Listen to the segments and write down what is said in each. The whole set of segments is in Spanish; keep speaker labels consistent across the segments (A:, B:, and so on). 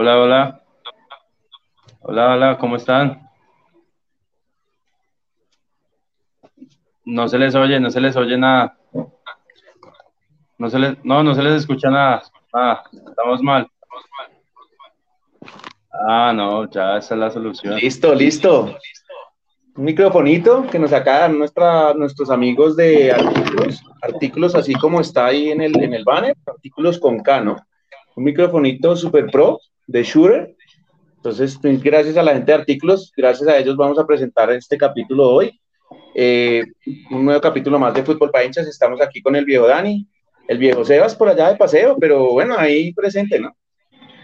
A: Hola, hola. Hola, hola, ¿cómo están? No se les oye, no se les oye nada. No se les, no, no se les escucha nada. Ah, estamos mal. Ah, no, ya esa es la solución.
B: Listo, listo. Un microfonito que nos sacan nuestros amigos de artículos, artículos así como está ahí en el, en el banner, artículos con K, ¿no? Un microfonito super pro de Shure. Entonces, gracias a la gente de artículos, gracias a ellos vamos a presentar este capítulo hoy. Eh, un nuevo capítulo más de Fútbol para hinchas. Estamos aquí con el viejo Dani, el viejo Sebas por allá de paseo, pero bueno, ahí presente, ¿no?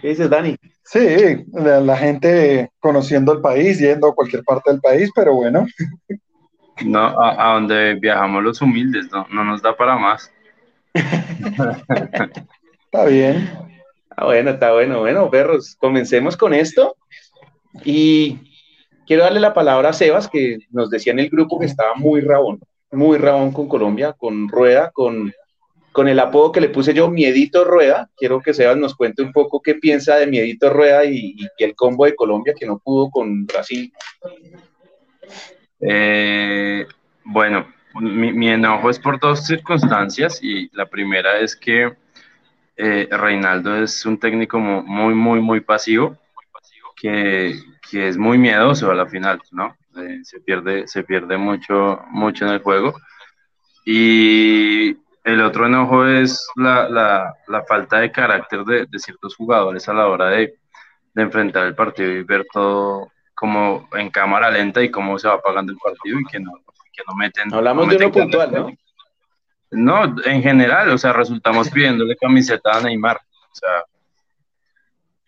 B: ¿Qué dices, Dani?
C: Sí, la, gente conociendo el país, yendo a cualquier parte del país, pero bueno.
A: No, a, donde viajamos los humildes, no, no nos da para más.
C: está bien.
B: Ah, bueno, está bueno. Bueno, perros, comencemos con esto. Y Quiero darle la palabra a Sebas, que nos decía en el grupo que estaba muy rabón, muy rabón con Colombia, con Rueda, con, con el apodo que le puse yo, Miedito Rueda. Quiero que Sebas nos cuente un poco qué piensa de Miedito Rueda y, el combo de Colombia que no pudo con Brasil.
A: Eh, bueno, mi, enojo es por dos circunstancias y la primera es que eh, Reinaldo es un técnico muy, muy, muy pasivo, que, que es muy miedoso a la final, ¿no? Eh, se, pierde, se pierde mucho, mucho en el juego. Y el otro enojo es la, la, la falta de carácter de, de, ciertos jugadores a la hora de, de, enfrentar el partido y ver todo como en cámara lenta y cómo se va pagando el partido y que no, que no meten.
B: Hablamos de uno puntual, ¿no?
A: No, en general, o sea, resultamos pidiéndole camiseta a Neymar. O sea,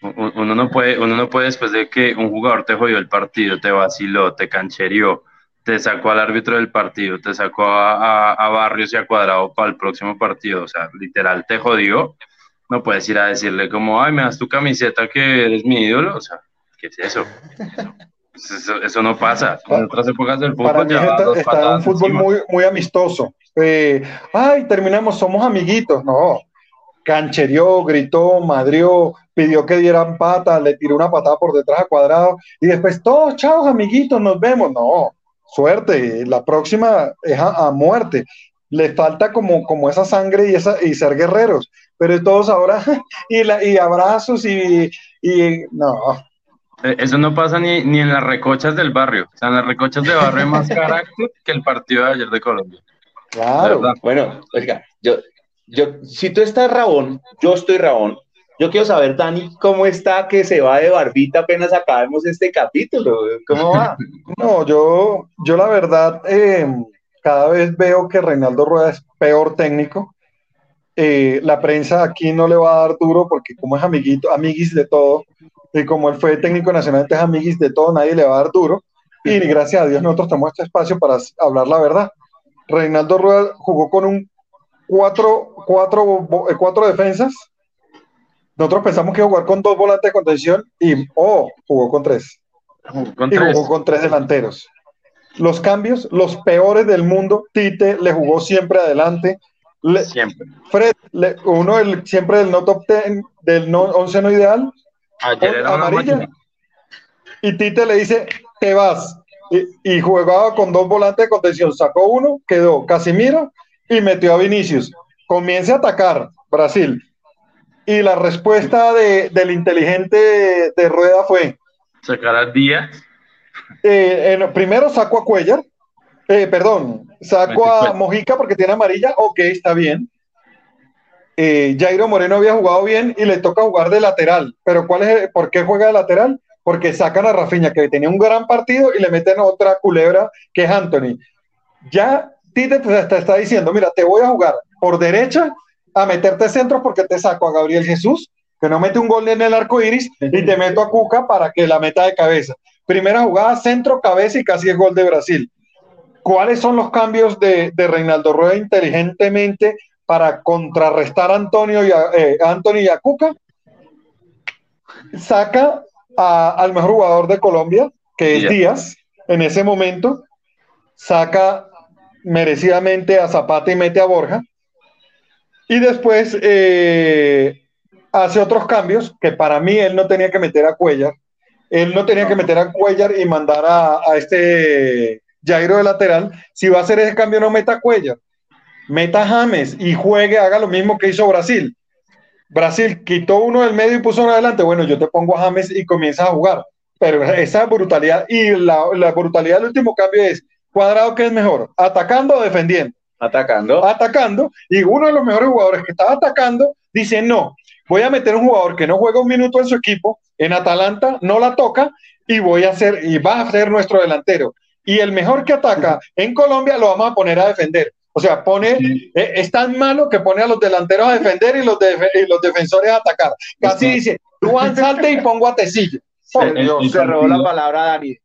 A: uno no puede, uno no puede después de que un jugador te jodió el partido, te vaciló, te cancherió, te sacó al árbitro del partido, te sacó a, a, Barrios y a Cuadrado para el próximo partido, o sea, literal te jodió, no puedes ir a decirle como, ay, me das tu camiseta que eres mi ídolo, o sea, ¿qué es eso? Eso, no pasa. En otras épocas del fútbol
C: está, un fútbol muy, muy amistoso. Eh, ay, terminamos, somos amiguitos. No, cancherió, gritó, madrió, pidió que dieran pata, le tiró una patada por detrás a cuadrado y después todos, chao amiguitos, nos vemos. No, suerte, la próxima es a, muerte. Le falta como, como esa sangre y, esa, y ser guerreros, pero todos ahora y, la, y abrazos y, y no.
A: Eh, eso no pasa ni, ni en las recochas del barrio. O sea, en las recochas de barrio hay más carácter que el partido de ayer de Colombia.
B: Claro. Bueno, oiga, yo, yo, si tú estás rabón, yo estoy rabón. Yo quiero saber, Dani, cómo está que se va de barbita apenas acabemos este capítulo. ¿Cómo va?
C: No, yo, yo la verdad, em, cada vez veo que Reinaldo Rueda es peor técnico. Eh, la prensa aquí no le va a dar duro porque como es amiguito, amiguis de todo, y como él fue técnico nacional, es amiguis de todo, nadie le va a dar duro. Y gracias a Dios nosotros tenemos este espacio para hablar la verdad. Reinaldo Rueda jugó con un cuatro, cuatro, eh, cuatro defensas. Nosotros pensamos que iba a jugar con dos volantes de contención y, oh, jugó con tres. y jugó con tres delanteros. Los cambios, los peores del mundo. Tite le jugó siempre adelante.
A: siempre.
C: Fred, uno del, siempre del no top ten, del no, once no ideal.
A: Ayer era amarilla.
C: Y Tite le dice, te vas. Y, y, jugaba con dos volantes de contención. Sacó uno, quedó Casimiro y metió a Vinicius. Comience a atacar Brasil. Y la respuesta de, del inteligente de, Rueda fue...
A: Sacar al día.
C: Eh, primero saco a Cuellar. Eh, perdón, saco a Mojica porque tiene amarilla. Ok, está bien. Eh, Jairo Moreno había jugado bien y le toca jugar de lateral. Pero ¿cuál es, ¿por qué juega de lateral? Porque sacan a Rafinha, que tenía un gran partido, y le meten otra culebra que es Anthony. Ya Tite te, está diciendo, mira, te voy a jugar por derecha a meterte centro porque te saco a Gabriel Jesús, que no mete un gol en el arco iris, y te meto a Cuca para que la meta de cabeza. Primera jugada, centro, cabeza y casi es gol de Brasil. ¿Cuáles son los cambios de, Reinaldo Rueda inteligentemente para contrarrestar a Antonio y a, eh, Anthony y a Cuca? Saca al mejor jugador de Colombia, que es Díaz, en ese momento. Saca merecidamente a Zapata y mete a Borja. Y después eh, hace otros cambios que para mí él no tenía que meter a Cuellar. Él no tenía que meter a Cuellar y mandar a, a este Jairo de lateral. Si va a hacer ese cambio, no meta a Cuellar. Meta a James y juegue, haga lo mismo que hizo Brasil. Brasil quitó uno del medio y puso uno adelante. Bueno, yo te pongo a James y comienzas a jugar. Pero esa brutalidad y la, la brutalidad del último cambio es cuadrado que es mejor, atacando o defendiendo.
B: Atacando.
C: Atacando. Y uno de los mejores jugadores que estaba atacando dice, no, voy a meter un jugador que no juega un minuto en su equipo, en Atalanta, no la toca y voy a hacer, y va a ser nuestro delantero. Y el mejor que ataca en Colombia lo vamos a poner a defender. O sea, pone, eh, es tan malo que pone a los delanteros a defender y los, los defensores a atacar. Casi dice, Juan salte y pongo a Tecillo.
B: se robó la palabra Dani.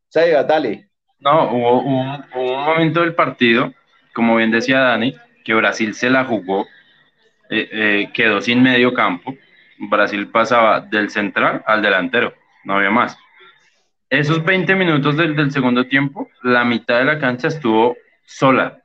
B: dale.
A: No, hubo, un momento del partido, como bien decía Dani, que Brasil se la jugó, eh, eh, quedó sin medio campo. Brasil pasaba del central al delantero, no había más. Esos 20 minutos del, del segundo tiempo, la mitad de la cancha estuvo sola,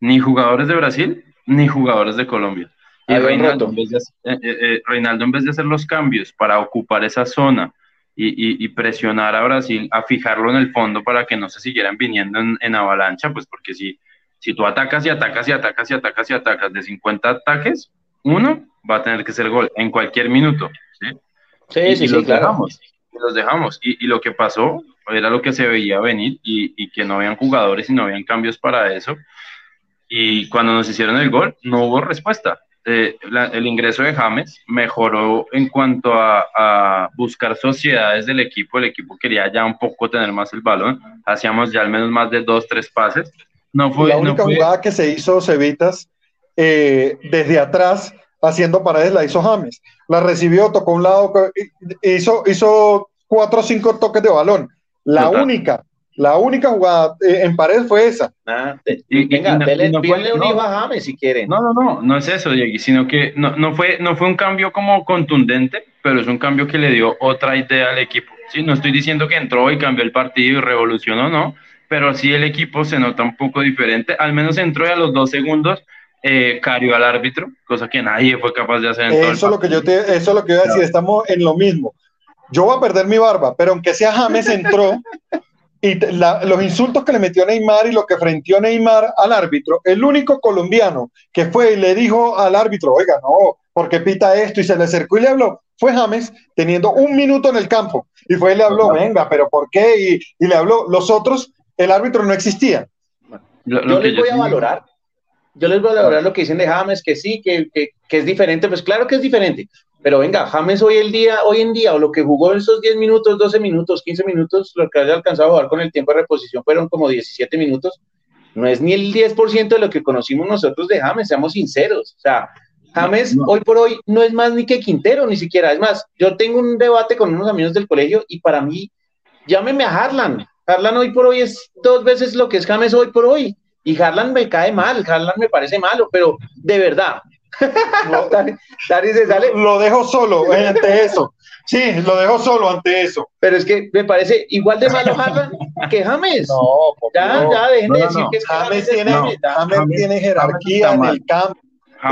A: ni jugadores de Brasil, ni jugadores de Colombia. Y Reinaldo en, de, eh, eh, Reinaldo, en vez de hacer los cambios para ocupar esa zona y, y, presionar a Brasil a fijarlo en el fondo para que no se siguieran viniendo en, en, avalancha, pues porque si, si tú atacas y atacas y atacas y atacas y atacas de 50 ataques, uno va a tener que ser gol en cualquier minuto. Sí,
B: sí, sí, los
A: dejamos. los dejamos. Y, y, lo que pasó era lo que se veía venir y, y que no habían jugadores y no habían cambios para eso y cuando nos hicieron el gol no hubo respuesta. Eh, el ingreso de James mejoró en cuanto a, buscar sociedades del equipo. El equipo quería ya un poco tener más el balón. Hacíamos ya al menos más de dos, tres pases. No fue,
C: la única jugada que se hizo Cevitas eh, desde atrás haciendo paredes la hizo James. La recibió, tocó un lado, hizo, hizo cuatro o cinco toques de balón. La única la única jugada eh, en pared fue esa.
B: Ah, y, venga, no, un hijo a James si quiere.
A: No, no, no, no es eso, Diego, sino que no, no, fue, no fue un cambio como contundente, pero es un cambio que le dio otra idea al equipo. ¿sí? No estoy diciendo que entró y cambió el partido y revolucionó, no, pero sí el equipo se nota un poco diferente. Al menos entró y a los dos segundos eh, carió al árbitro, cosa que nadie fue capaz de hacer. En
C: eso, todo lo que yo te, eso es lo que iba a decir, estamos en lo mismo. Yo voy a perder mi barba, pero aunque sea James entró, y los insultos que le metió Neymar y lo que frenteó Neymar al árbitro, el único colombiano que fue y le dijo al árbitro, oiga, no, porque pita esto y se le acercó y le habló, fue James teniendo un minuto en el campo. Y fue y le habló, venga, pero ¿por qué? Y, le habló, los otros, el árbitro no existía.
B: yo les voy a valorar, yo les voy a valorar lo que dicen de James, que sí, que, que, que es diferente, pues claro que es diferente, pero venga, James hoy, el día, hoy en día, o lo que jugó esos 10 minutos, 12 minutos, 15 minutos, lo que haya alcanzado a jugar con el tiempo de reposición fueron como 17 minutos. No es ni el 10% de lo que conocimos nosotros de James, seamos sinceros. O sea, James hoy por hoy no es más ni que Quintero, ni siquiera. Es más, yo tengo un debate con unos amigos del colegio y para mí, llámeme a Harlan. Harlan hoy por hoy es dos veces lo que es James hoy por hoy. Y Harlan me cae mal, Harlan me parece malo, pero de verdad,
C: Lo dejo solo ante eso. Sí, lo dejo solo ante eso.
B: Pero es que me parece igual de malo que James.
C: No, ya, ya, dejen de decir que James, tiene, James, tiene jerarquía en el campo.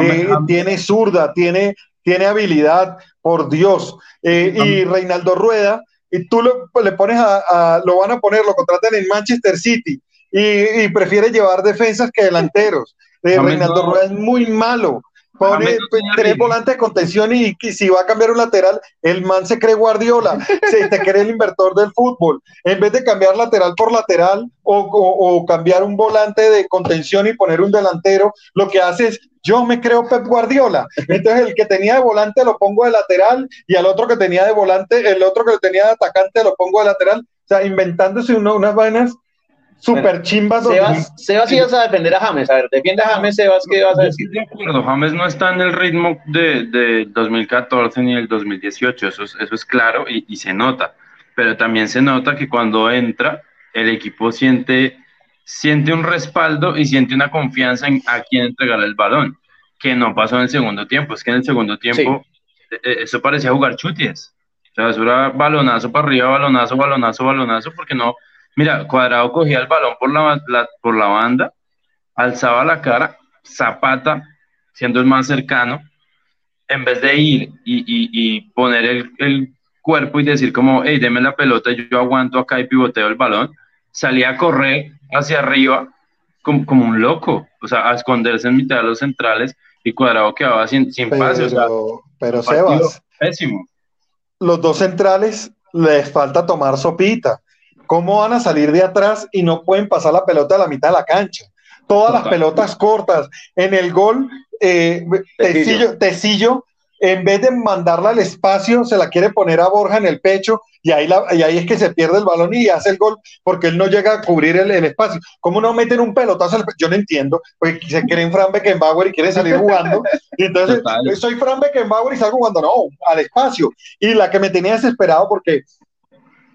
C: Eh, tiene zurda, tiene, tiene habilidad, por Dios. Eh, y Reinaldo Rueda, y tú lo, le pones a, lo van a poner, lo contratan en Manchester City y, prefiere llevar defensas que delanteros. Eh, Reinaldo Rueda es muy malo. Pone tres volantes de contención y, si va a cambiar un lateral, el man se cree Guardiola, se te cree el inversor del fútbol. En vez de cambiar lateral por lateral o, cambiar un volante de contención y poner un delantero, lo que hace es yo me creo Pep Guardiola. Entonces el que tenía de volante lo pongo de lateral y al otro que tenía de volante, el otro que tenía de atacante lo pongo de lateral. O sea, inventándose unas vainas Super chimbas.
B: Sebas, Sebas ibas a defender a James. A ver, defiende a James, Sebas, ¿qué vas a decir?
A: De acuerdo, James no está en el ritmo de, de 2014 ni el 2018, eso es, eso es claro y, y, se nota. Pero también se nota que cuando entra, el equipo siente, siente un respaldo y siente una confianza en a quién entregar el balón, que no pasó en el segundo tiempo. Es que en el segundo tiempo eh, eh, eso parecía jugar chuties. O sea, eso era balonazo para arriba, balonazo, balonazo, balonazo, porque no Mira, Cuadrado cogía el balón por la, por la banda, alzaba la cara, Zapata, siendo el más cercano, en vez de ir y, poner el, cuerpo y decir como, hey, deme la pelota, yo aguanto acá y pivoteo el balón, salía a correr hacia arriba como, como un loco, o sea, a esconderse en mitad de los centrales y Cuadrado quedaba sin, sin pase.
C: pero Sebas,
A: pésimo.
C: los dos centrales les falta tomar sopita. ¿Cómo van a salir de atrás y no pueden pasar la pelota a la mitad de la cancha? Todas las pelotas cortas. En el gol, eh, Tecillo, en vez de mandarla al espacio, se la quiere poner a Borja en el pecho y ahí, y ahí es que se pierde el balón y hace el gol porque él no llega a cubrir el, espacio. ¿Cómo no meten un pelotazo? Yo no entiendo, porque se creen Fran Beckenbauer y quieren salir jugando. Y entonces, soy Fran Beckenbauer y salgo jugando, no, al espacio. Y la que me tenía desesperado porque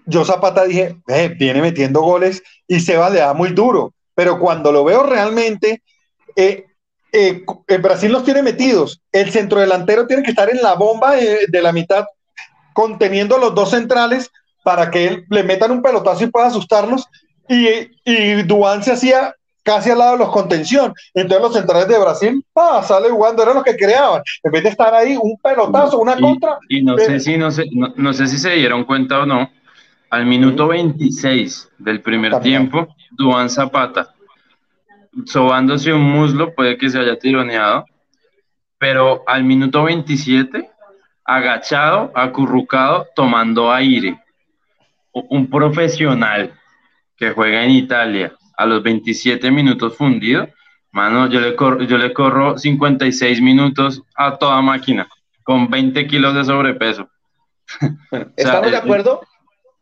C: yo Zapata dije, viene metiendo goles y se va, le da muy duro. Pero cuando lo veo realmente, eh, eh, Brasil los tiene metidos. El centrodelantero tiene que estar en la bomba de, la mitad, conteniendo los dos centrales para que él, le metan un pelotazo y pueda asustarlos. Y, y Duan se hacía casi al lado de los contención. Entonces los centrales de Brasil, pa, sale jugando, era lo que creaban. En vez de estar ahí, un pelotazo, una contra.
A: Y no sé si no sé, no, sé si se dieron cuenta o no. Al minuto 26 del primer tiempo, Duan Zapata sobándose un muslo, puede que se haya tironeado, pero al minuto 27, agachado, acurrucado, tomando aire. Un profesional que juega en Italia a los 27 minutos fundido, mano, yo le, corro, yo le corro 56 minutos a toda máquina, con 20 kilos de sobrepeso.
B: ¿Estamos de acuerdo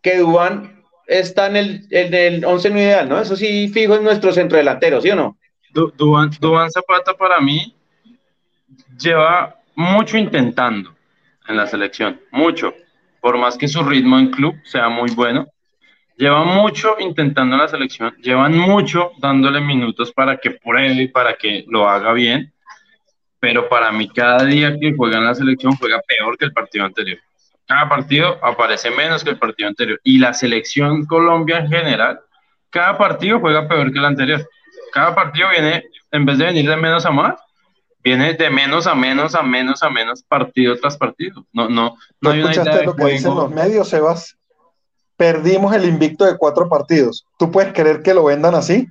B: que Dubán está en el, en el 11 ideal, ¿no? Eso sí, fijo en nuestro centro delantero, ¿sí o no?
A: Dubán Zapata para mí lleva mucho intentando en la selección, mucho. Por más que su ritmo en club sea muy bueno, lleva mucho intentando en la selección, llevan mucho dándole minutos para que pruebe y para que lo haga bien, pero para mí cada día que juega en la selección juega peor que el partido anterior cada partido aparece menos que el partido anterior. Y la selección Colombia en general, cada partido juega peor que el anterior. Cada partido viene, en vez de venir de menos a más, viene de menos a menos a menos a menos partido tras partido. No, no, no
C: hay una idea lo que dicen los medios, Sebas? Perdimos el invicto de cuatro partidos. ¿Tú puedes creer que lo vendan así?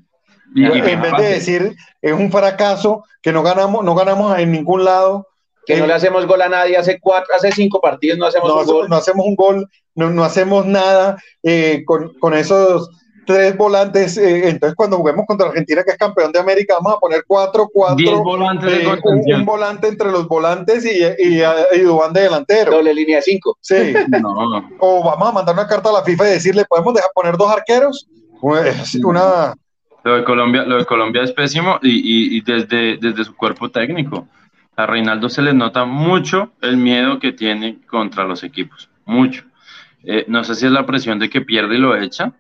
C: Y, en vez de decir es un fracaso, que no ganamos, no ganamos en ningún lado,
B: que no le hacemos gol a nadie hace cuatro, hace cinco partidos no hacemos un gol.
C: No hacemos un gol, no, hacemos nada eh, con, esos tres volantes. Eh, entonces, cuando juguemos contra Argentina, que es campeón de América, vamos a poner cuatro, cuatro.
A: volantes
C: eh, un, volante entre los volantes y, y, y Dubán de delantero.
B: Doble línea cinco.
C: Sí. O vamos a mandar una carta a la FIFA y decirle, ¿podemos dejar poner dos arqueros? Pues, una.
A: Lo de Colombia, lo de Colombia es pésimo y, y desde, desde su cuerpo técnico a Reinaldo se le nota mucho el miedo que tiene contra los equipos, mucho. Eh, no sé si es la presión de que pierde y lo echa,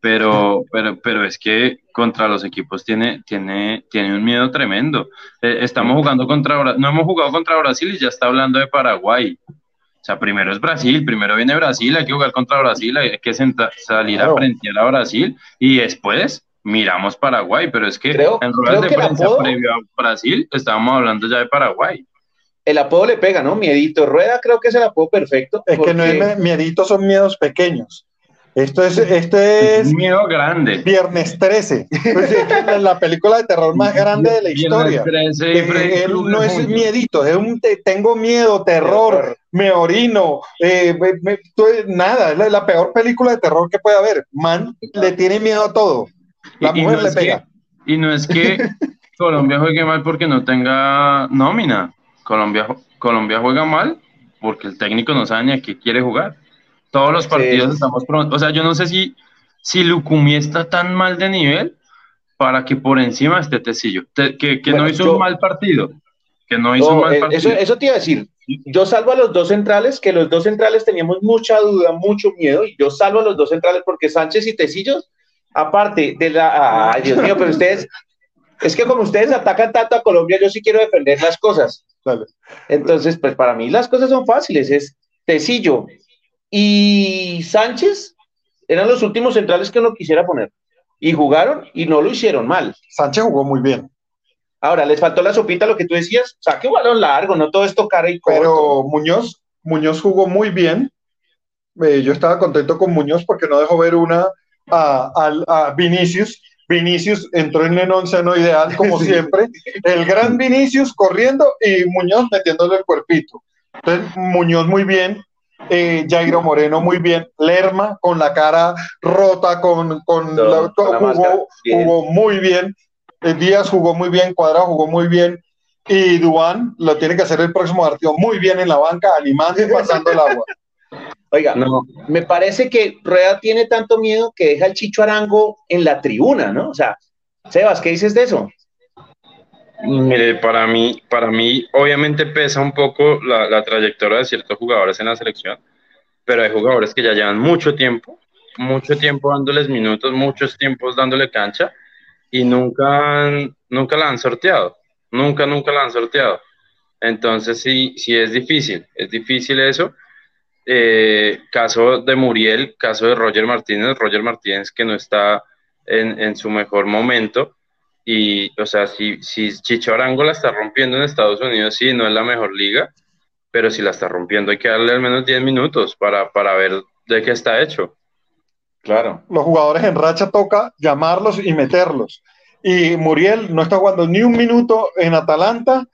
A: pero, pero, pero es que contra los equipos tiene, tiene, tiene un miedo tremendo. Eh, estamos jugando contra, no hemos jugado contra Brasil y ya está hablando de Paraguay. O sea, primero es Brasil, primero viene Brasil, hay que jugar contra Brasil, hay que salir a frente a Brasil y después miramos Paraguay, pero es que en ruedas de prensa previo a Brasil estábamos hablando ya de Paraguay.
B: El apodo le pega, ¿no? Miedito. Rueda creo que es el apodo perfecto.
C: Es que no es miedito, son miedos pequeños. Esto es, este es.
A: Miedo grande.
C: Viernes 13. Pues la película de terror más grande de la historia. 13, eh, no es miedito, es un tengo miedo, terror, me orino. Eh, nada, es la, peor película de terror que puede haber. Man le tiene miedo a todo. La y, mujer no le pega.
A: y no es que Colombia juegue mal porque no tenga nómina. Colombia, Colombia juega mal porque el técnico no sabe ni a qué quiere jugar. Todos los partidos estamos pronto. O sea, yo no sé si, si Lucumí está tan mal de nivel para que por encima esté Tecillo. que, no hizo un mal partido. Que no hizo un mal
B: eh, partido. Eso, eso te iba a decir. Yo salvo a los dos centrales, que los dos centrales teníamos mucha duda, mucho miedo, y yo salvo a los dos centrales porque Sánchez y Tecillos aparte de la... Ay, Dios mío, pero ustedes, es que como ustedes atacan tanto a Colombia, yo sí quiero defender las cosas. Entonces, pues para mí las cosas son fáciles, es Tecillo y Sánchez eran los últimos centrales que uno quisiera poner. Y jugaron y no lo hicieron mal.
C: Sánchez jugó muy bien.
B: Ahora, les faltó la sopita, lo que tú decías, saque balón largo, no todo esto cara y
C: corto. Pero Muñoz, Muñoz jugó muy bien. Eh, yo estaba contento con Muñoz porque no dejó ver una a, a, Vinicius. Vinicius entró en el no ideal, como siempre. El gran Vinicius corriendo y Muñoz metiéndole el cuerpito. Entonces, Muñoz muy bien, eh, Jairo Moreno muy bien, Lerma con la cara rota, con, con, la, jugó, jugó, muy bien, eh, Díaz jugó muy bien, Cuadrado jugó muy bien, y Duan lo tiene que hacer el próximo partido muy bien en la banca, animando y pasando el agua.
B: Oiga, no. me parece que Rueda tiene tanto miedo que deja el Chicho Arango en la tribuna, ¿no? O sea, Sebas, ¿qué dices de eso?
A: Mire, para mí, para mí obviamente pesa un poco la, trayectoria de ciertos jugadores en la selección, pero hay jugadores que ya llevan mucho tiempo, mucho tiempo dándoles minutos, muchos tiempos dándole cancha y nunca, nunca la han sorteado, nunca, nunca la han sorteado. Entonces sí, sí es difícil, es difícil eso. Eh, caso de Muriel, caso de Roger Martínez, Roger Martínez que no está en, en su mejor momento y, o sea, si, si Chicho Arango la está rompiendo en Estados Unidos, sí, no es la mejor liga, pero si la está rompiendo hay que darle al menos 10 minutos para, para ver de qué está hecho.
C: Claro. Los jugadores en racha toca llamarlos y meterlos. Y Muriel no está jugando ni un minuto en Atalanta.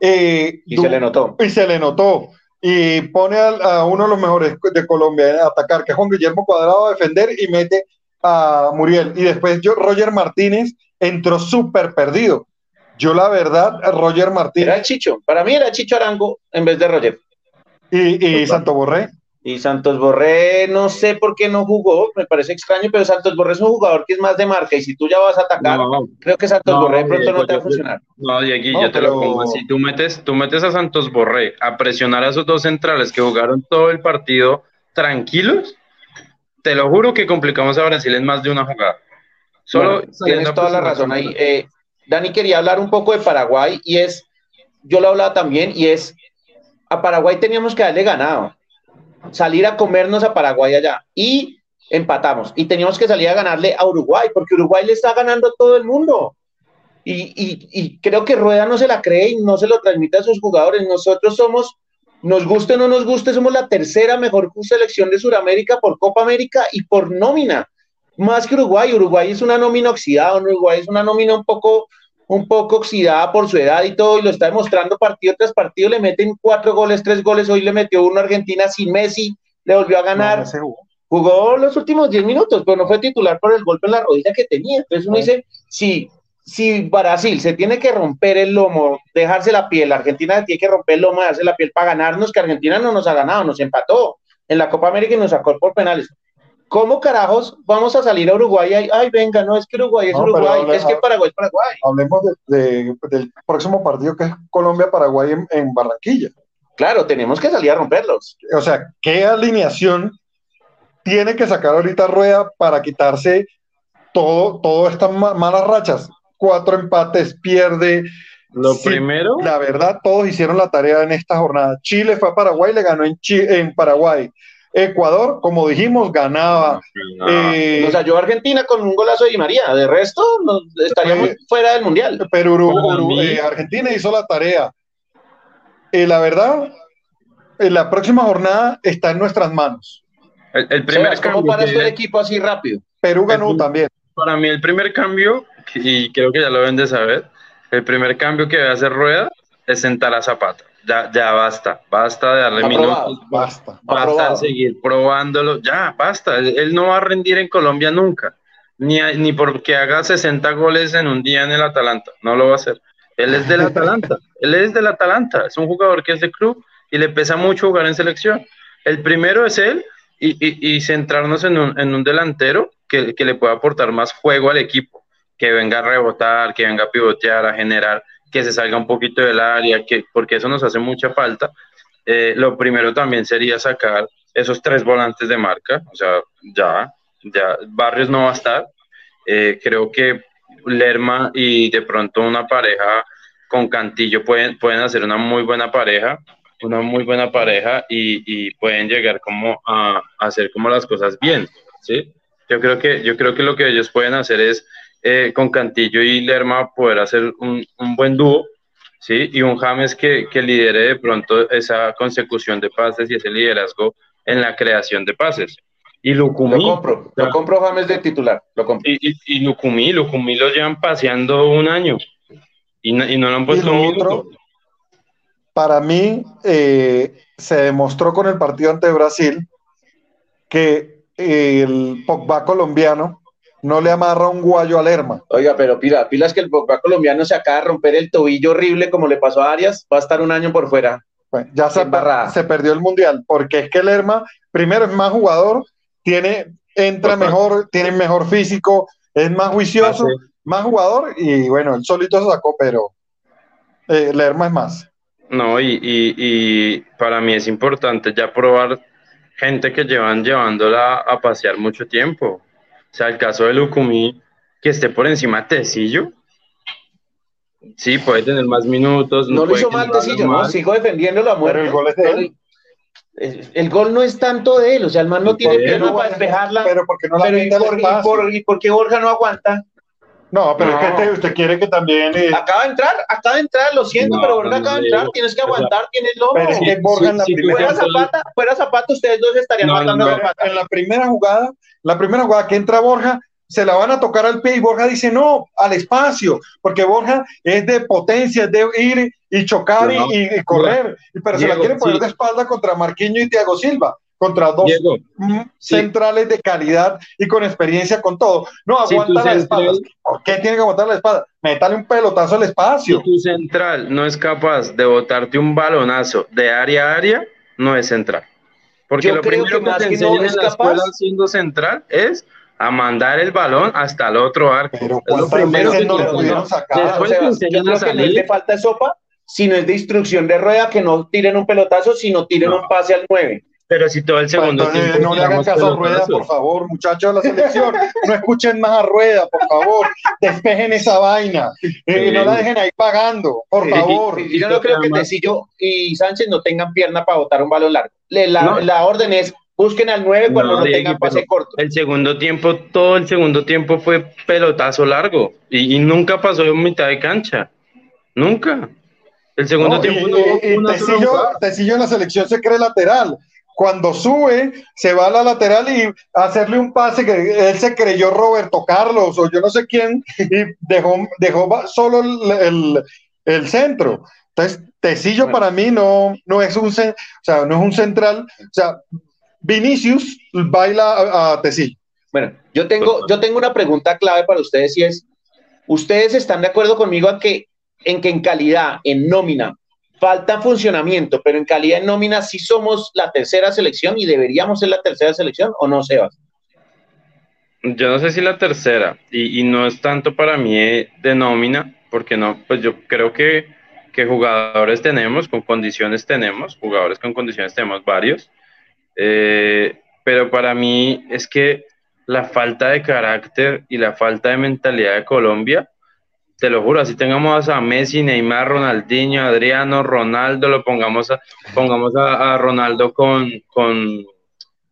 B: Eh, y se le notó.
C: Y se le notó. Y pone a, uno de los mejores de Colombia a atacar, que es Juan Guillermo Cuadrado, a defender y mete a Muriel. Y después yo, Roger Martínez entró súper perdido. Yo, la verdad, Roger Martínez.
B: Era Chicho. Para mí era Chicho Arango en vez de Roger.
C: ¿Y, y Santos Borré?
B: Y Santos Borré, no sé por qué no jugó, me parece extraño, pero Santos Borré es un jugador que es más de marca. Y si tú ya vas a atacar, creo que Santos Borré de pronto no te va a funcionar.
A: No, Diego, yo te lo pongo así. Tú metes, tú metes a Santos Borré a presionar a esos dos centrales que jugaron todo el partido tranquilos. Te lo juro que complicamos a Brasil en más de una jugada.
B: Solo tienes toda la razón ahí. Eh, Dani quería hablar un poco de Paraguay y es, yo lo hablaba también, y es, a Paraguay teníamos que darle ganado, salir a comernos a Paraguay allá y empatamos. Y teníamos que salir a ganarle a Uruguay, porque Uruguay le está ganando a todo el mundo. Y, y creo que Rueda no se la cree y no se lo transmite a sus jugadores. Nosotros somos, nos guste o no nos guste, somos la tercera mejor selección de Sudamérica por Copa América y por nómina más que Uruguay. Uruguay es una nómina oxidada, Uruguay es una nómina un poco, un poco oxidada por su edad y todo, y lo está demostrando partido tras partido. Le meten cuatro goles, tres goles. Hoy le metió uno a Argentina sin Messi, le volvió a ganar. jugó. los últimos diez minutos, pero no fue titular por el golpe en la rodilla que tenía. Entonces uno dice, si, si Brasil se tiene que romper el lomo, dejarse la piel, Argentina tiene que romper el lomo, dejarse la piel para ganarnos, que Argentina no nos ha ganado, nos empató en la Copa América y nos sacó por penales. ¿Cómo carajos vamos a salir a Uruguay? Ay, ay venga, no es que Uruguay es Uruguay, es que Paraguay es Paraguay.
C: Hablemos del próximo partido que es Colombia-Paraguay en, Barranquilla.
B: Claro, tenemos que salir a romperlos.
C: O sea, ¿qué alineación tiene que sacar ahorita Rueda para quitarse todo, todas estas malas rachas? Cuatro empates, pierde.
A: Lo primero.
C: La verdad, todos hicieron la tarea en esta jornada. Chile fue a Paraguay, le ganó en, en Paraguay. Ecuador, como dijimos, ganaba.
B: Eh, o sea, yo Argentina con un golazo de Di María, de resto estaríamos fuera del Mundial.
C: Pero eh, Argentina hizo la tarea. Eh, la verdad, la próxima jornada está en nuestras manos.
B: El, primer ¿Cómo para el equipo así rápido?
C: Perú ganó también.
A: Para mí el primer cambio, y creo que ya lo deben de saber, el primer cambio que debe hacer Rueda es sentar a Zapata ya, ya basta, basta de darle minutos, basta, basta de seguir probándolo, ya, basta, él, no va a rendir en Colombia nunca, ni, ni porque haga 60 goles en un día en el Atalanta, no lo va a hacer. Él es del Atalanta, él es del Atalanta, es un jugador que es de club y le pesa mucho jugar en selección. El primero es él y, y, centrarnos en un, en un delantero que, que le pueda aportar más juego al equipo, que venga a rebotar, que venga a pivotear, a generar que se salga un poquito del área, que, porque eso nos hace mucha falta. Eh, lo primero también sería sacar esos tres volantes de marca, o sea, ya, ya Barrios no va a estar. Eh, creo que Lerma y de pronto una pareja con Cantillo pueden, pueden hacer una muy buena pareja, una muy buena pareja y, y pueden llegar como a, a, hacer como las cosas bien, ¿sí? Yo creo que, yo creo que lo que ellos pueden hacer es eh, con Cantillo y Lerma poder hacer un, un, buen dúo, ¿sí? Y un James que, que lidere de pronto esa consecución de pases y ese liderazgo en la creación de pases. Y Lucumí.
B: Lo compro, lo compro James de titular. Lo compro.
A: Y, y, y Lucumí, Lucumí lo llevan paseando un año y no, y no lo han puesto un
C: otro, Para mí, eh, se demostró con el partido ante Brasil que el Pogba colombiano no le amarra un guayo al Lerma.
B: Oiga, pero pila, pilas que el Pogba colombiano se acaba de romper el tobillo horrible como le pasó a Arias, va a estar un año por fuera.
C: Bueno, ya se, se, perdió el mundial, porque es que el Lerma, primero es más jugador, tiene, entra mejor, tiene mejor físico, es más juicioso, ah, más jugador, y bueno, él solito se sacó, pero eh, Lerma es más.
A: No, y, y, y, para mí es importante ya probar gente que llevan llevándola a pasear mucho tiempo. O sea, el caso de Lucumí, que esté por encima de Tecillo. Sí, puede tener más minutos.
B: No, lo hizo mal Tecillo, ¿no? Sigo defendiendo la muerte.
C: Pero el gol es de él.
B: El, gol no es tanto de él, o sea, el man no tiene pierna para despejarla.
C: Pero porque no la
B: pero y, por, y, por, ¿Y por qué Borja no aguanta?
C: No, pero no. es que usted quiere que también. Eh...
B: Acaba de entrar, acaba de entrar, lo siento, no, pero Borja acaba de entrar, tienes que aguantar, tienes lobo.
C: Pero es que Borja en la
B: si,
C: primera.
B: Fuera Zapata, fuera Zapata, ustedes dos estarían matando a Zapata.
C: En la primera jugada, la primera jugada que entra Borja, se la van a tocar al pie y Borja dice no, al espacio, porque Borja es de potencia, es de ir y chocar no, y, y, correr, pero Diego, se la quiere poner sí. de espalda contra Marquinho y Thiago Silva contra dos Diego, centrales sí. de calidad y con experiencia con todo. No aguanta si la espalda. ¿Por qué tiene que aguantar la espalda? Métale un pelotazo al espacio.
A: Si tu central no es capaz de botarte un balonazo de área a área, no es central. Porque Yo lo primero que, que te enseñan no en la capaz. escuela siendo central es a mandar el balón hasta el otro arco.
C: Pero es lo primero que no lo pudieron sacar.
B: Después o sea, te enseñan yo creo a salir. que no le falta sopa, sino es de instrucción de rueda que no tiren un pelotazo, sino tiren no. un pase al 9
A: pero si todo el segundo
C: pues, tiempo, no le hagan caso a Rueda, por favor, muchachos de la selección, no escuchen más a Rueda, por favor, despejen esa vaina, eh, sí. no la dejen ahí pagando, por favor.
B: Sí, yo no creo que Tecillo y Sánchez no tengan pierna para botar un balón largo. La, no. la orden es busquen al 9 cuando no, no tengan pase corto.
A: El segundo tiempo, todo el segundo tiempo fue pelotazo largo y, y nunca pasó en mitad de cancha, nunca. El segundo
C: no,
A: tiempo
C: y, no y, y Tecillo, Tecillo en la selección se cree lateral cuando sube, se va a la lateral y hacerle un pase que él se creyó Roberto Carlos o yo no sé quién y dejó, dejó solo el, el, el centro. Entonces, Tecillo bueno. para mí no, no, es un, o sea, no es un central. O sea, Vinicius baila a, a Tecillo.
B: Bueno, yo tengo, yo tengo una pregunta clave para ustedes y es, ¿ustedes están de acuerdo conmigo en que en, que en calidad, en nómina, falta funcionamiento, pero en calidad en nómina sí somos la tercera selección y deberíamos ser la tercera selección o no, Sebas?
A: Yo no sé si la tercera, y, y no es tanto para mí de nómina, porque no, pues yo creo que, que, jugadores tenemos, con condiciones tenemos, jugadores con condiciones tenemos varios, eh, pero para mí es que la falta de carácter y la falta de mentalidad de Colombia te lo juro, así tengamos a Messi, Neymar, Ronaldinho, Adriano, Ronaldo, lo pongamos a, pongamos a, a Ronaldo con, con,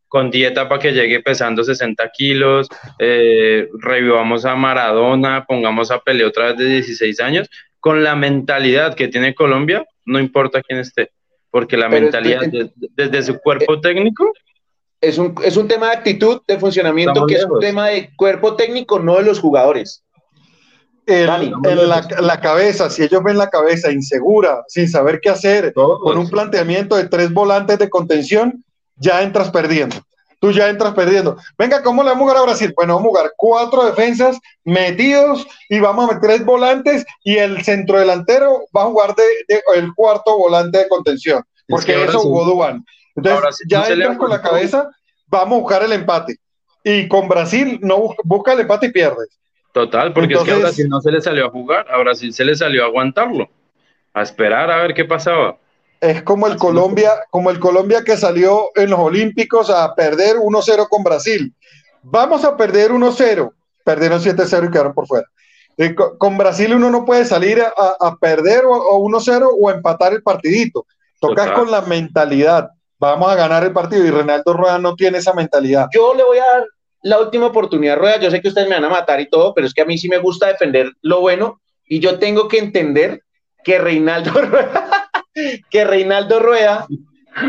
A: con, dieta para que llegue pesando 60 kilos, eh, revivamos a Maradona, pongamos a Pelé otra vez de 16 años, con la mentalidad que tiene Colombia, no importa quién esté, porque la Pero mentalidad desde, desde su cuerpo eh, técnico
B: es un, es un tema de actitud, de funcionamiento, que lejos. es un tema de cuerpo técnico, no de los jugadores
C: el, la, la, cabeza, si ellos ven la cabeza insegura, sin saber qué hacer, con un planteamiento de tres volantes de contención, ya entras perdiendo. Tú ya entras perdiendo. Venga, ¿cómo le vamos a jugar a Brasil? Bueno, vamos a jugar cuatro defensas metidos y vamos a meter tres volantes y el centrodelantero va a jugar de, de el cuarto volante de contención, porque es que eso jugó Dubán. Entonces, ya entras con la cabeza, vamos a buscar el empate. Y con Brasil no busca el empate y pierdes.
A: Total, porque Entonces, es que a Brasil no se le salió a jugar, a Brasil se le salió a aguantarlo, a esperar a ver qué pasaba.
C: Es como el Así Colombia, no. como el Colombia que salió en los Olímpicos a perder 1-0 con Brasil. Vamos a perder 1-0, perdieron 7-0 y quedaron por fuera. Eh, con Brasil uno no puede salir a, a perder o, o 1-0 o empatar el partidito. Tocas con la mentalidad. Vamos a ganar el partido y Reinaldo Rueda no tiene esa mentalidad.
B: Yo le voy a dar la última oportunidad, Rueda. Yo sé que ustedes me van a matar y todo, pero es que a mí sí me gusta defender lo bueno y yo tengo que entender que Reinaldo Rueda, que Reinaldo Rueda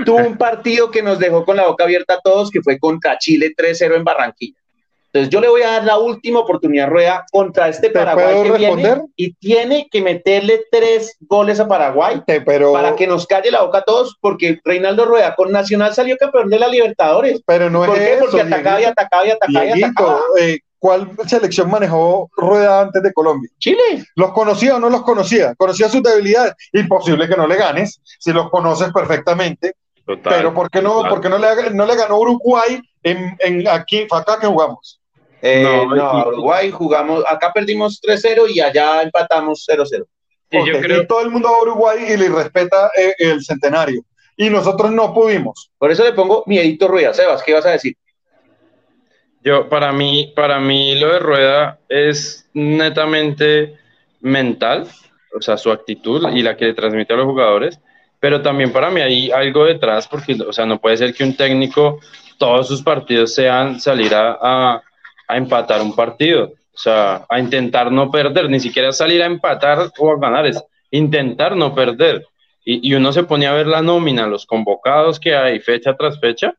B: tuvo un partido que nos dejó con la boca abierta a todos, que fue contra Chile 3-0 en Barranquilla. Entonces yo le voy a dar la última oportunidad Rueda contra este Paraguay que viene y tiene que meterle tres goles a Paraguay para que nos calle la boca a todos, porque Reinaldo Rueda con Nacional salió campeón de la Libertadores.
C: Pero no
B: ¿Por
C: es
B: qué?
C: eso,
B: Porque atacaba y atacaba y atacaba y atacaba.
C: Eh, ¿Cuál selección manejó Rueda antes de Colombia?
B: Chile.
C: ¿Los conocía o no los conocía? ¿Conocía sus debilidades? Imposible que no le ganes, si los conoces perfectamente. pero ¿por qué no, ¿por qué no, le, no le ganó Uruguay en, en aquí, fue acá que jugamos?
B: Eh, no, Uruguay jugamos, acá perdimos 3-0 y allá empatamos 0-0.
C: Y, yo creo... todo el mundo va a Uruguay y le respeta eh, el centenario. Y nosotros no pudimos.
B: Por eso le pongo miedito Rueda. Sebas, ¿qué vas a decir?
A: Yo, para mí, para mí lo de Rueda es netamente mental, o sea, su actitud y la que le transmite a los jugadores, pero también para mí hay algo detrás, porque, o sea, no puede ser que un técnico, todos sus partidos sean salir a a empatar un partido, o sea, a intentar no perder, ni siquiera salir a empatar o a ganar, es intentar no perder. Y, uno se pone a ver la nómina, los convocados que hay fecha tras fecha,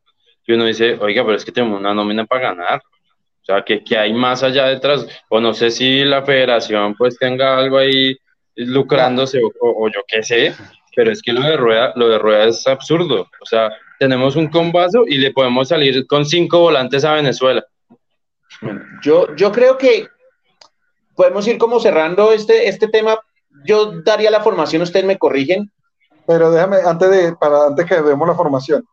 A: y uno dice, oiga, pero es que tenemos una nómina para ganar. O sea, que, que hay más allá detrás, o no sé si la federación pues tenga algo ahí lucrándose o, o, yo qué sé, pero es que lo de rueda, lo de rueda es absurdo. O sea, tenemos un combazo y le podemos salir con cinco volantes a Venezuela.
B: Yo, yo creo que podemos ir como cerrando este, este tema. Yo daría la formación, ustedes me corrigen.
C: Pero déjame, antes, de, para, antes que demos la formación,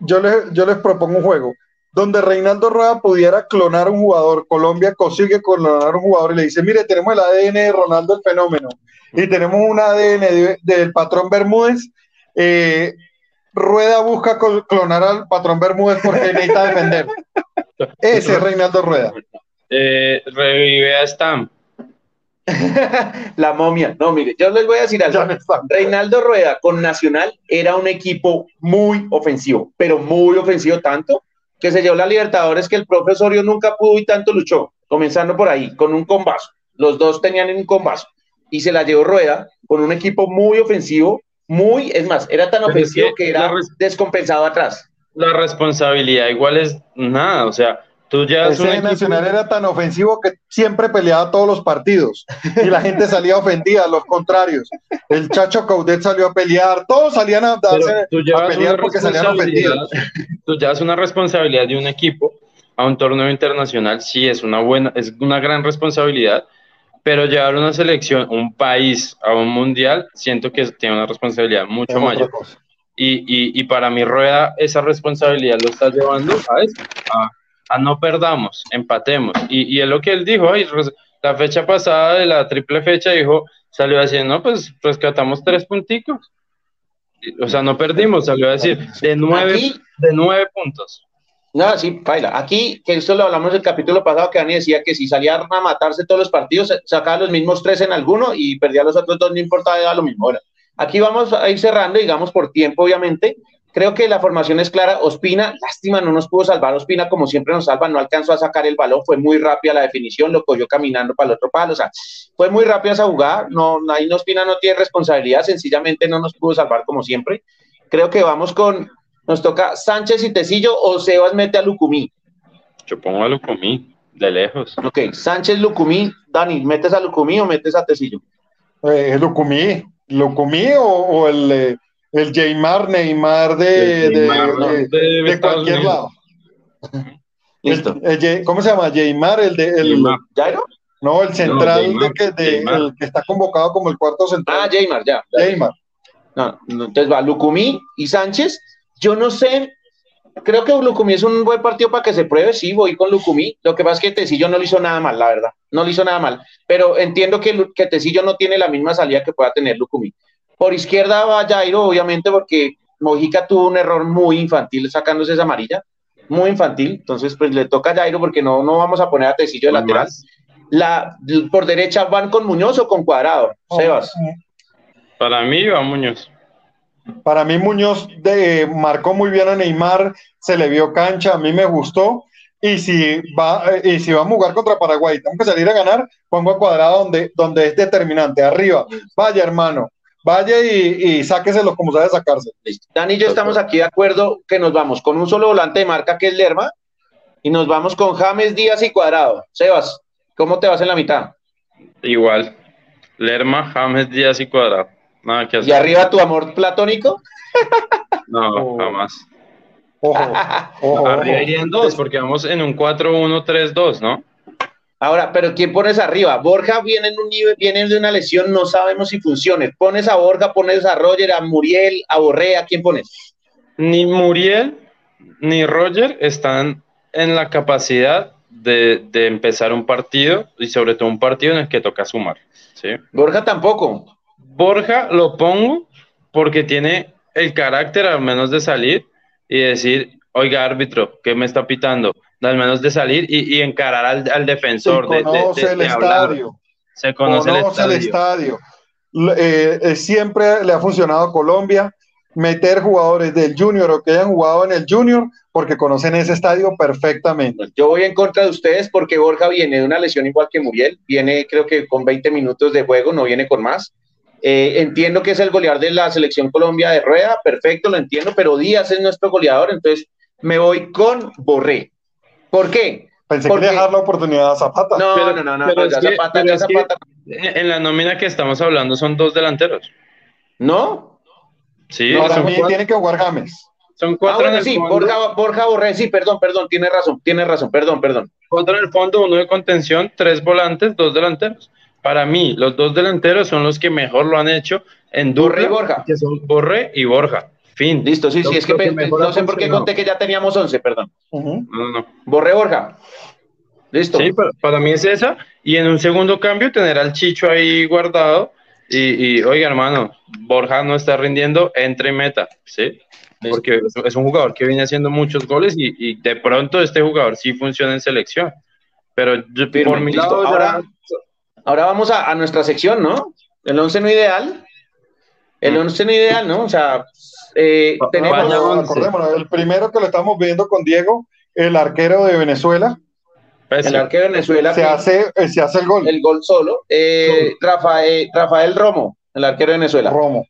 C: yo les, yo les propongo un juego donde Reinaldo Rueda pudiera clonar un jugador. Colombia consigue clonar un jugador y le dice, mire, tenemos el ADN de Ronaldo el fenómeno y tenemos un ADN del patrón Bermúdez. Eh, Rueda busca clonar al patrón Bermúdez porque necesita defender. Ese es Reinaldo Rueda.
A: Eh, revive a Stam.
B: la momia. No, mire, yo les voy a decir algo. Reinaldo Rueda con Nacional era un equipo muy ofensivo, pero muy ofensivo tanto que se llevó la Libertadores que el profesorio nunca pudo y tanto luchó, comenzando por ahí, con un combazo. Los dos tenían un combazo. Y se la llevó Rueda con un equipo muy ofensivo, muy, es más, era tan ofensivo que, era descompensado atrás
A: la responsabilidad igual es nada, o sea, tú ya...
C: Ese Nacional era tan ofensivo que siempre peleaba todos los partidos y la gente salía ofendida, los contrarios. El Chacho Caudet salió a pelear, todos salían a, pelear porque salían ofendidos.
A: Tú ya es una responsabilidad de un equipo a un torneo internacional, sí es una buena, es una gran responsabilidad, pero llevar una selección, un país a un mundial, siento que tiene una responsabilidad mucho mayor. Y, y, para mi rueda esa responsabilidad lo está llevando a, a, no perdamos, empatemos. Y, y, es lo que él dijo, ahí, la fecha pasada de la triple fecha dijo, salió a decir, no, pues rescatamos tres punticos. O sea, no perdimos, salió a decir, de nueve, de nueve puntos.
B: No, sí, baila. Aquí, que esto lo hablamos el capítulo pasado, que Dani decía que si salían a matarse todos los partidos, sacaba los mismos tres en alguno y perdía los otros dos, no importaba, era lo mismo. Ahora, Aquí vamos a ir cerrando, digamos, por tiempo, obviamente. Creo que la formación es clara. Ospina, lástima, no nos pudo salvar. Ospina, como siempre nos salva, no alcanzó a sacar el balón. Fue muy rápida la definición, lo cogió caminando para el otro palo. O sea, fue muy rápida esa jugada. No, ahí Ospina no tiene responsabilidad, sencillamente no nos pudo salvar como siempre. Creo que vamos con, nos toca Sánchez y Tecillo o Sebas mete a Lucumí.
A: Yo pongo a Lucumí, de lejos.
B: Ok, Sánchez, Lucumí. Dani, ¿metes a Lucumí o metes a Tecillo?
C: Eh, Lucumí, ¿Lo comí o, el, eh, el Jaymar Neymar de, de, cualquier lado? Listo. ¿Cómo se llama? Jaymar, el de. El,
B: ¿Jairo?
C: No, el central de que, de, el que está convocado como el cuarto central.
B: Ah, Jaymar, ya.
C: Jaymar.
B: No, entonces va Lucumí y Sánchez. Yo no sé creo que Lucumí es un buen partido para que se pruebe, sí, voy con Lucumí. Lo que pasa es que Tecillo no le hizo nada mal, la verdad. No le hizo nada mal. Pero entiendo que, que Tecillo no tiene la misma salida que pueda tener Lucumí. Por izquierda va Jairo, obviamente, porque Mojica tuvo un error muy infantil sacándose esa amarilla. Muy infantil. Entonces, pues le toca a Jairo porque no, no vamos a poner a Tecillo de lateral. La, por derecha van con Muñoz o con Cuadrado, oh, Sebas.
A: Para mí va Muñoz.
C: Para mí Muñoz de, marcó muy bien a Neymar, se le vio cancha, a mí me gustó. Y si, va, eh, y si vamos a jugar contra Paraguay, tenemos que salir a ganar, pongo a cuadrado donde, donde es determinante, arriba. Vaya, hermano, vaya y, y sáqueselo como sabe sacarse.
B: Dani y yo estamos aquí de acuerdo que nos vamos con un solo volante de marca que es Lerma y nos vamos con James, Díaz y Cuadrado. Sebas, ¿cómo te vas en la mitad?
A: Igual. Lerma, James, Díaz y Cuadrado. Nada que hacer.
B: ¿Y arriba tu amor platónico?
A: No,
C: Oh.
A: jamás.
C: Ojo, ojo,
A: Arriba irían dos, porque vamos en un 4-1-3-2, ¿no?
B: Ahora, pero ¿quién pones arriba? Borja viene en un nivel, viene de una lesión, no sabemos si funcione. Pones a Borja, pones a Roger, a Muriel, a Borré, ¿a quién pones?
A: Ni Muriel ni Roger están en la capacidad de, de empezar un partido y sobre todo un partido en el que toca sumar. ¿sí?
B: Borja tampoco.
A: Borja lo pongo porque tiene el carácter al menos de salir y decir, oiga árbitro, ¿qué me está pitando? Al menos de salir y, y encarar al, al defensor.
C: Se
A: de- de- de-
C: conoce el estadio.
A: Se conoce,
C: conoce el estadio. Eh, eh, siempre le ha funcionado a Colombia meter jugadores del junior o que hayan jugado en el junior porque conocen ese estadio perfectamente.
B: Yo voy en contra de ustedes porque Borja viene de una lesión igual que Muriel. Viene, creo que con 20 minutos de juego, no viene con más. Eh, entiendo que es el goleador de la selección Colombia de Rueda, perfecto, lo entiendo, pero Díaz es nuestro goleador, entonces me voy con Borré. ¿Por qué?
C: Pensé
B: Porque-
C: que dejar la oportunidad a Zapata.
B: No,
A: Pero-
B: no, no, no,
A: pero
B: no,
A: es
B: ya
A: que-
B: Zapata,
A: pero
B: ya
A: es
B: Zapata.
A: En en la nómina que estamos hablando son dos delanteros.
B: ¿No?
A: Sí,
B: No,
A: cuatro,
C: tiene que jugar James.
A: son
B: Ah,
A: cuatro
B: bueno,
A: en el
B: sí,
A: fondo,
B: Borja, Borja Borré, sí, perdón, perdón, tiene razón, tiene razón, perdón, perdón.
A: cuatro en el fondo, uno de contención, tres volantes, dos delanteros. Para mí, los dos delanteros son los que mejor lo han hecho en
B: Borré y Borja.
A: que son Borré y Borja. Fin.
B: Listo, sí,
A: Lo-
B: sí, es que
A: que
B: no sé por qué conté que ya teníamos 11, perdón.
C: Ujú.
A: No, no, no.
B: Borré Borja. Listo.
A: Sí, para, para mí es esa. Y en un segundo cambio, tener al Chicho ahí guardado. Y, y, oiga, hermano, Borja no está rindiendo, entre meta. ¿sí? Porque es, un jugador que viene haciendo muchos goles y, y de pronto este jugador sí funciona en selección. Pero yo,
B: Firme,
A: por mi
B: listo.
A: lado,
B: Ahora, ahora vamos a, a nuestra sección, ¿no? El 11 no ideal. El
A: Mm.
B: 11 no ideal, ¿no? O sea, eh, tenemos.
A: vaya
C: Acordémonos,
A: once.
C: el primero que lo estamos viendo con Diego, el arquero de Venezuela,
B: El arquero de Venezuela.
C: se
B: que-
C: hace, eh, se hace el gol.
B: el gol solo. Eh, Rafael, Rafael Romo, el arquero de Venezuela.
C: Romo.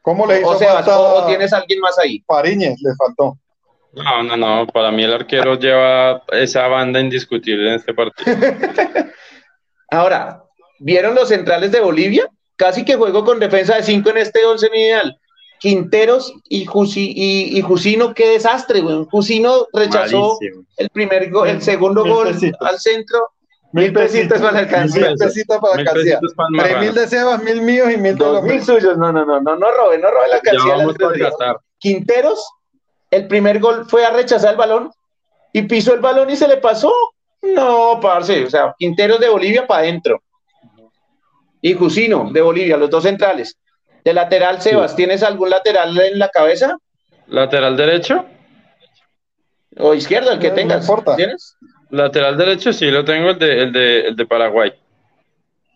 C: ¿Cómo le hizo
B: O, sea,
C: falta
B: o, o tienes alguien más ahí.
C: Pariñez? Le faltó.
A: No, no, no. Para mí el arquero lleva esa banda indiscutible en este partido.
B: Ahora, ¿vieron los centrales de Bolivia? Casi que juego con defensa de 5 en este 11 no ideal. Quinteros y, Jusi- y, y Jusino, qué desastre, güey. Jusino rechazó
A: Malísimo.
B: el primer gol, el segundo
C: Mil
B: gol
C: pesitos.
B: al centro.
C: Mil
B: Mil pesitos para la alcancía.
C: Mil pesitos para la
A: Mil
C: alcancía.
A: pesitos para el
C: Tres mil de Sebas, mil míos y mil de
B: Dos
C: los
B: mil suyos. No, no, no, no, no robe, no robe la
A: Ya
B: alcancía. Quinteros, el primer gol fue a rechazar el balón y pisó el balón y se le pasó. No, parce, o sea, Quinteros de Bolivia para adentro. Y Jusino de Bolivia, los dos centrales. De lateral, Sebas, ¿tienes algún lateral en la cabeza?
A: Lateral derecho.
B: O izquierdo, el que
C: No,
B: tengas. ¿Tienes?
A: Lateral derecho, sí, lo tengo, el de, el de, el de Paraguay.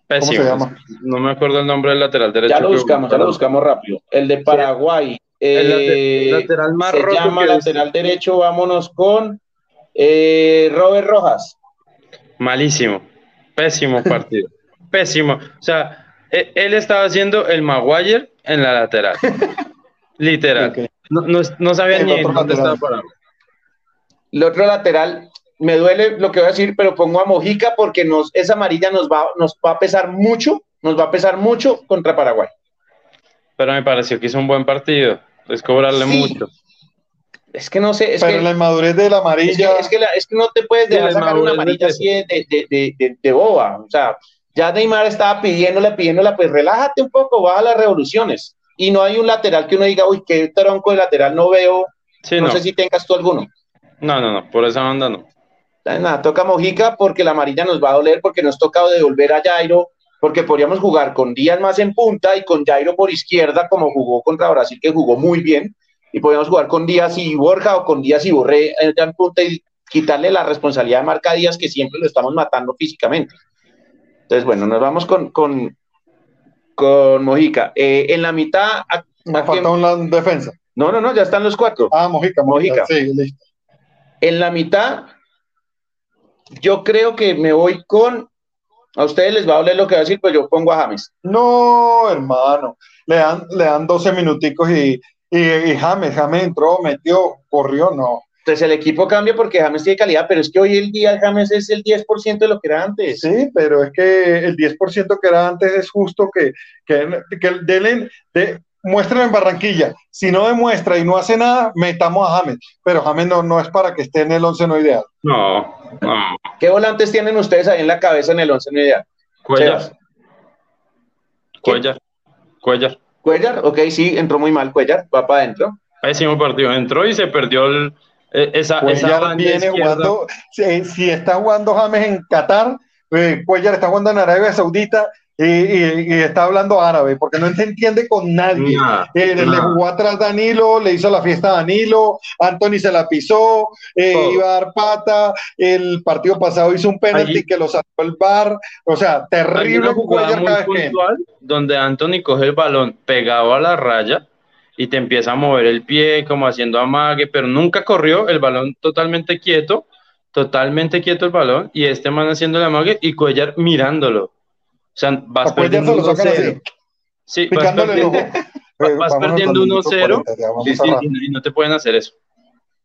A: Pésimo.
C: se llama?
A: No me acuerdo el nombre del lateral derecho.
B: Ya lo buscamos, ya lo buscamos rápido. El de Paraguay.
A: El
B: eh,
A: late- lateral más
B: se
A: roto
B: llama lateral derecho, vámonos con eh, Robert Rojas.
A: Malísimo. Pésimo partido. Pésimo. O sea, e- él estaba haciendo el Maguire en la lateral. Literal. No, no, no sabía
C: El
A: ni
C: otro
A: dónde
C: lateral.
A: estaba parado.
B: El otro lateral, me duele lo que voy a decir, pero pongo a Mojica porque nos, esa amarilla nos va, nos va a pesar mucho, nos va a pesar mucho contra Paraguay.
A: Pero me pareció que hizo un buen partido. Es cobrarle
B: Sí.
A: mucho.
B: Es que no sé, es
C: Pero
B: que,
C: la inmadurez de la
B: es que,
C: amarilla.
B: es que la- es que no te puedes dejar sacar una amarilla
A: de-
B: así de, de, de, de- de boba. O sea, ya Neymar estaba pidiéndola, pidiéndola, pues relájate un poco, baja las revoluciones. Y no hay un lateral que uno diga, uy, qué tronco de lateral no veo.
A: Sí,
B: no,
A: no.
B: sé si tengas tú alguno.
A: No, no, no. Por esa banda no.
B: Nada, toca Mojica porque la amarilla nos va a doler, porque nos toca devolver a Jairo, porque podríamos jugar con Díaz más en punta y con Jairo por izquierda, como jugó contra Brasil, que jugó muy bien, y podríamos jugar con Díaz y Borja o con Díaz y Borré eh, en punta y quitarle la responsabilidad de marca a Díaz, que siempre lo estamos matando físicamente. Entonces, bueno, nos vamos con, con, con Mojica. Eh, en la mitad, ¿a-
C: Me falta una defensa.
B: no, no, no, ya están los cuatro.
C: Ah, Mojica, Mojica.
B: Mojica.
C: Sí, listo.
B: En la mitad, yo creo que me voy con. A ustedes les va a doler lo que va a decir, pues yo pongo a James.
C: No, hermano. Le dan, le dan 12 minuticos y, y, James, James entró, metió, corrió, no.
B: Entonces el equipo cambia porque James tiene calidad, pero es que hoy el día James es el 10% de lo que era antes.
C: Sí, pero es que el 10% que era antes es justo que, que, que de, muestren en Barranquilla. Si no demuestra y no hace nada, metamos a James. Pero James no, no es para que esté en el 11 no ideal.
A: No, no.
B: ¿Qué volantes tienen ustedes ahí en la cabeza en el 11 no ideal?
A: Cuellar. Cuellar. Cuellar.
B: Cuellar, ok, sí, entró muy mal Cuellar, va para adentro.
A: Pésimo partido, entró y se perdió el, e, esa,
C: Cuellar viene jugando, si, está jugando James en Qatar, eh, Cuellar está jugando en Arabia Saudita, y, está hablando árabe, porque no se entiende con nadie. Eh, le jugó atrás Danilo, le hizo la fiesta a Danilo, Anthony se la pisó, eh, iba a dar pata, el partido pasado hizo un penalti que lo sacó el bar, o sea, terrible
A: jugada muy puntual, donde Anthony coge el balón pegado a la raya y te empieza a mover el pie como haciendo amague, pero nunca corrió, el balón totalmente quieto, totalmente quieto el balón, y este man haciendo el amague y Cuellar mirándolo. O sea, vas perdiendo 1-0. Sí, vas perdiendo, vas perdiendo 1-0 y, no te pueden hacer eso.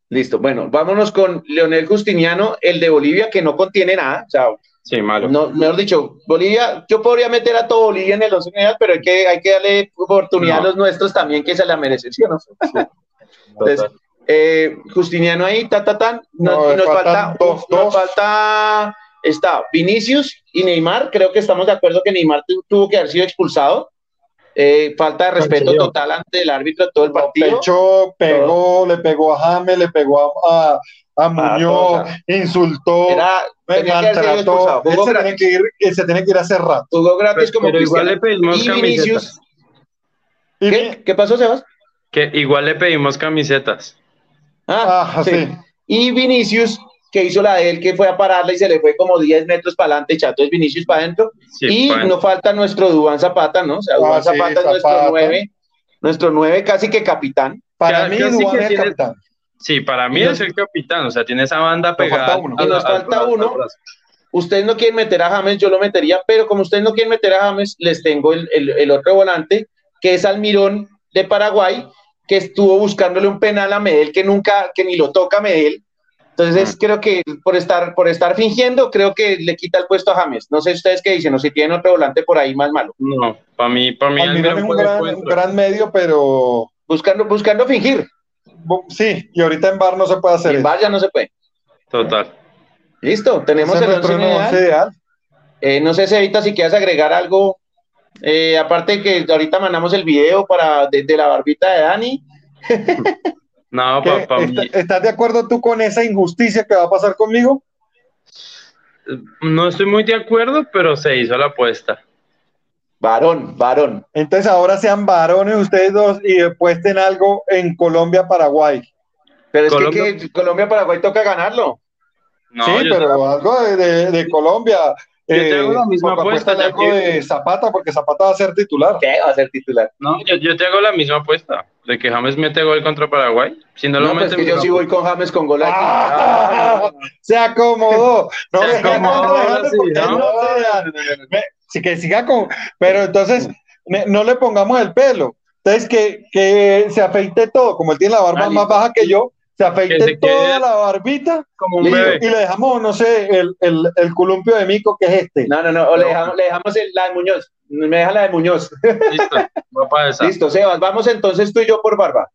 B: Listo, bueno, vámonos con Leonel Justiniano, el de Bolivia, que no contiene nada. O sea,
A: sí, malo.
B: No, mejor dicho, Bolivia, yo podría meter a todo Bolivia en el 11 pero hay que, hay que darle oportunidad a los nuestros también, que se la merecen, ¿sí o no? Entonces, eh, Justiniano ahí, ta, ta, tan. Nos, nos falta, dos, nos falta está Vinicius y Neymar. Creo que estamos de acuerdo que Neymar tuvo que haber sido expulsado. Eh, falta de respeto total ante el árbitro de todo el partido.
C: Pechó, pegó, le pegó a James, le pegó a, a, Muñoz, insultó, Era, maltrató. Se tiene, que ir, se tiene que ir a hacer rato.
B: Jugó gratis como
A: pero igual le pedimos camisetas.
B: ¿Qué? ¿Qué pasó, Sebas?
A: Que igual le pedimos camisetas.
B: Ah, ah sí. Y Vinicius que hizo la de él, que fue a pararla y se le fue como 10 metros para adelante, chato es Vinicius para adentro. y no falta nuestro Dubán Zapata, ¿no? O sea, Dubán ah, Zapata es nuestro 9, nuestro 9 casi que capitán.
C: Para mí, Dubán es el capitán.
A: Sí, para mí es el capitán, o sea, tiene esa banda pegada.
B: Y nos falta uno. Ustedes no quieren meter a James, yo lo metería, pero como ustedes no quieren meter a James, les tengo el, el, el otro volante, que es Almirón de Paraguay, que estuvo buscándole un penal a Medel, que nunca, que ni lo toca a Medel, entonces creo que por estar, por estar fingiendo, creo que le quita el puesto a James. No sé ustedes qué dicen, o si tienen otro volante por ahí más malo.
A: No, para mí, para mí
C: es un gran, medio, pero
B: buscando, buscando fingir.
C: Sí, y ahorita en bar no se puede hacer.
B: En bar ya no se puede.
A: Total.
B: Listo, tenemos el ideal. Eh, no sé si ahorita si quieres agregar algo, eh, aparte que ahorita mandamos el video para de, de la barbita de Dani.
A: No, papá.
C: ¿Estás de acuerdo tú con esa injusticia que va a pasar conmigo?
A: No estoy muy de acuerdo, pero se hizo la apuesta.
B: Varón, varón.
C: Entonces ahora sean varones ustedes dos y apuesten algo en Colombia-Paraguay.
B: Pero es que, Colombia-Paraguay toca ganarlo.
C: sí, pero algo de Colombia.
A: Yo te hago la misma apuesta.
C: Ya de Zapata, porque Zapata va a ser titular.
B: ¿Qué va a ser titular?
A: No, yo, yo, te hago la misma apuesta. De que James mete gol contra Paraguay. Si no, lo
B: pues
A: mete.
B: Es que yo sí voy con James con gol aquí.
C: Ah, se acomodó. No se acomodó. Sí, que siga con. Pero entonces, no le pongamos el pelo. Entonces, que, que se afeite todo. Como él tiene la barba más baja que yo, se afeite toda la barbita como un y, bebé. y, le dejamos, no sé, el, el, el, columpio de mico que es este.
B: No, no, no, o le dejamos, le dejamos la de Muñoz. Me deja la de Muñoz.
A: Listo, va.
B: Listo, Sebas, vamos entonces tú y yo por barba.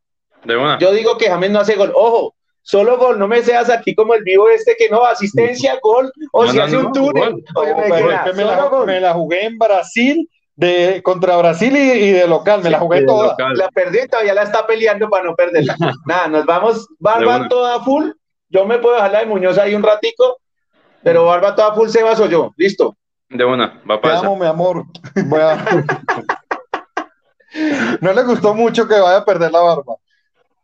A: De una.
B: Yo digo que James no hace gol. Ojo, solo gol, no me seas aquí como el vivo este que no, asistencia, gol, o si hace un túnel.
C: Oye, me, me, la, me la jugué en Brasil de contra Brasil y, de local, me la jugué toda.
B: La perdí, todavía la está peleando para no perderla. Nada, nos vamos, barba toda full. Yo me puedo dejar la de Muñoz ahí un ratico, pero barba toda full, Sebas o yo. Listo.
A: De una, va para
C: Te amo, mi amor. no le gustó mucho que vaya a perder la barba.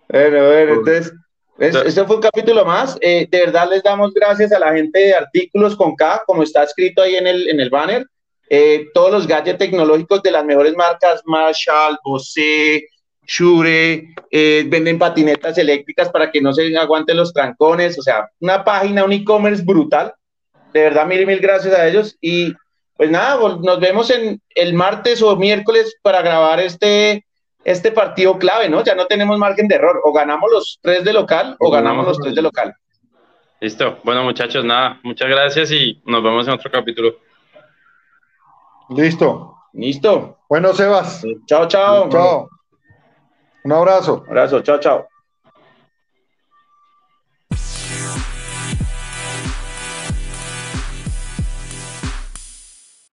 B: Bueno, bueno, entonces, este fue un capítulo más. Eh, de verdad les damos gracias a la gente de Artículos con K, como está escrito ahí en el, en el banner. Eh, todos los gadgets tecnológicos de las mejores marcas, Marshall, Bose, Shure, eh, venden patinetas eléctricas para que no se aguanten los trancones, o sea, una página, un e-commerce brutal. de verdad, mil y mil gracias a ellos. Y pues nada, nos vemos en el martes o miércoles para grabar este, este partido clave, ¿no? Ya no tenemos margen de error. O ganamos los tres de local o ganamos los tres de local.
A: Listo. Bueno, muchachos, nada, muchas gracias y nos vemos en otro capítulo.
C: Listo.
B: Listo.
C: Bueno, Sebas.
B: Chao, chao.
C: Chao. Un abrazo.
B: Un abrazo. Chao, chao.